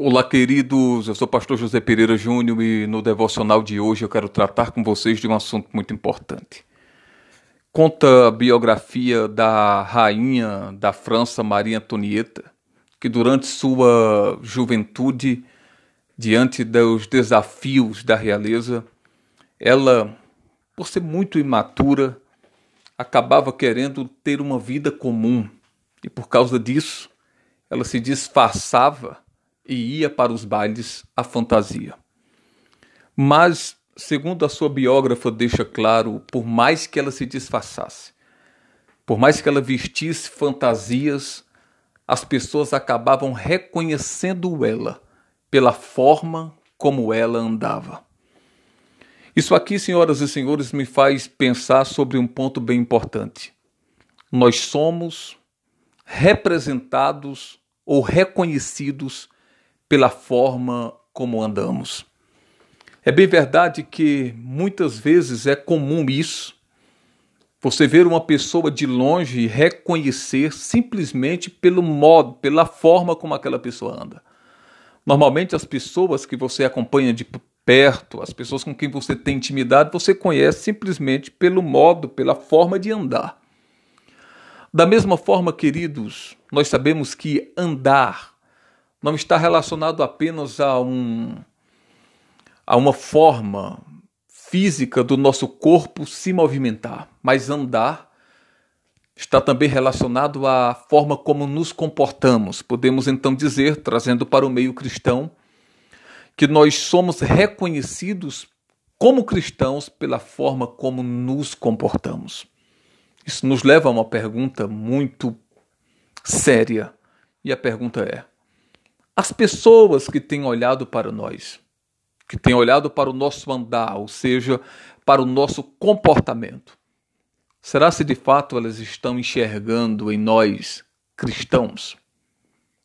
Olá, queridos. Eu sou o pastor José Pereira Júnior e no devocional de hoje eu quero tratar com vocês de um assunto muito importante. Conta a biografia da rainha da França, Maria Antonieta, que durante sua juventude, diante dos desafios da realeza, ela, por ser muito imatura, acabava querendo ter uma vida comum e por causa disso ela se disfarçava e ia para os bailes à fantasia. Mas, segundo a sua biógrafa deixa claro, por mais que ela se disfarçasse, por mais que ela vestisse fantasias, as pessoas acabavam reconhecendo ela pela forma como ela andava. Isso aqui, senhoras e senhores, me faz pensar sobre um ponto bem importante. Nós somos representados ou reconhecidos pela forma como andamos. É bem verdade que muitas vezes é comum isso. Você ver uma pessoa de longe e reconhecer simplesmente pelo modo, pela forma como aquela pessoa anda. Normalmente as pessoas que você acompanha de perto, as pessoas com quem você tem intimidade, você conhece simplesmente pelo modo, pela forma de andar. Da mesma forma, queridos, nós sabemos que andar não está relacionado apenas a, um, a uma forma física do nosso corpo se movimentar, mas andar está também relacionado à forma como nos comportamos. Podemos então dizer, trazendo para o meio cristão, que nós somos reconhecidos como cristãos pela forma como nos comportamos. Isso nos leva a uma pergunta muito séria. E a pergunta é: as pessoas que têm olhado para nós, que têm olhado para o nosso andar, ou seja, para o nosso comportamento, será se de fato elas estão enxergando em nós cristãos?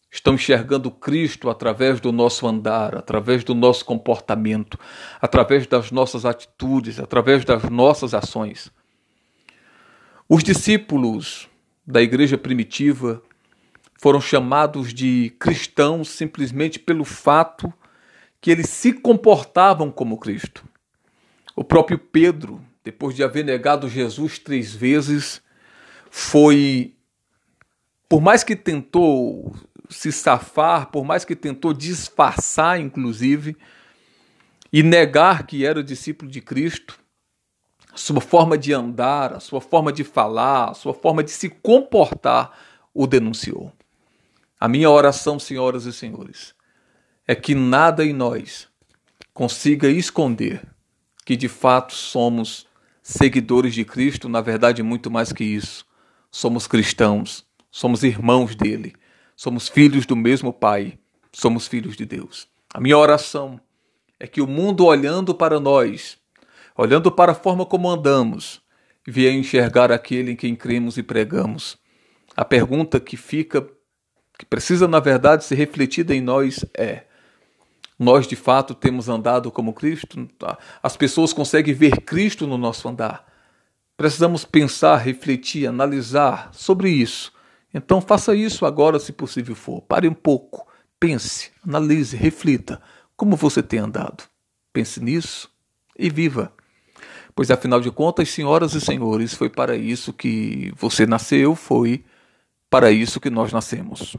Estão enxergando Cristo através do nosso andar, através do nosso comportamento, através das nossas atitudes, através das nossas ações. Os discípulos da igreja primitiva foram chamados de cristãos simplesmente pelo fato que eles se comportavam como Cristo. O próprio Pedro, depois de haver negado Jesus três vezes, foi, por mais que tentou se safar, por mais que tentou disfarçar, inclusive, e negar que era discípulo de Cristo, sua forma de andar, a sua forma de falar, a sua forma de se comportar o denunciou. A minha oração, senhoras e senhores, é que nada em nós consiga esconder que de fato somos seguidores de Cristo, na verdade, muito mais que isso. Somos cristãos, somos irmãos dele, somos filhos do mesmo Pai, somos filhos de Deus. A minha oração é que o mundo olhando para nós, olhando para a forma como andamos, venha enxergar aquele em quem cremos e pregamos. A pergunta que fica que precisa, na verdade, ser refletida em nós é: nós de fato temos andado como Cristo? As pessoas conseguem ver Cristo no nosso andar? Precisamos pensar, refletir, analisar sobre isso. Então faça isso agora, se possível for. Pare um pouco, pense, analise, reflita como você tem andado. Pense nisso e viva. Pois afinal de contas, senhoras e senhores, foi para isso que você nasceu, foi para isso que nós nascemos.